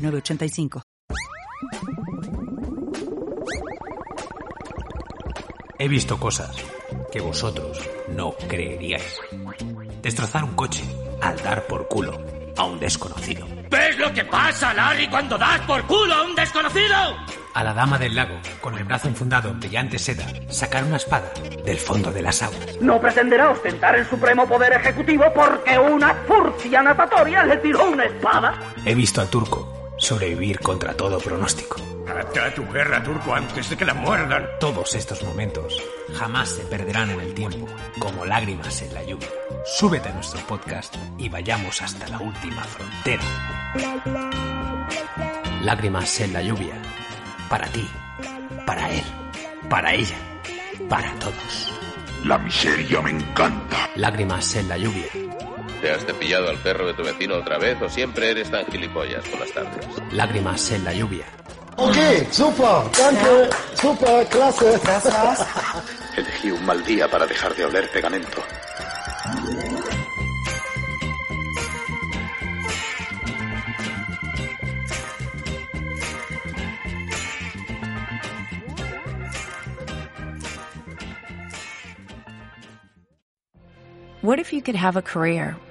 906985. He visto cosas que vosotros no creeríais. Destrozar un coche al dar por culo a un desconocido. ¿Ves lo que pasa, Larry, cuando das por culo a un desconocido? A la dama del lago, con el brazo enfundado en brillante seda, sacar una espada del fondo de las aguas. No pretenderá ostentar el supremo poder ejecutivo porque una furcia natatoria le tiró una espada. He visto al turco sobrevivir contra todo pronóstico. Ata a tu guerra, turco, antes de que la muerdan. Todos estos momentos jamás se perderán en el tiempo, como lágrimas en la lluvia. Súbete a nuestro podcast y vayamos hasta la última frontera. Lágrimas en la lluvia. Para ti, para él, para ella, para todos. La miseria me encanta. Lágrimas en la lluvia. ¿Te has cepillado al perro de tu vecino otra vez o siempre eres tan gilipollas por las tardes? Lágrimas en la lluvia. Ok, super, danke, super, klasse. Elegí un mal día para dejar de oler pegamento. What if you could have a career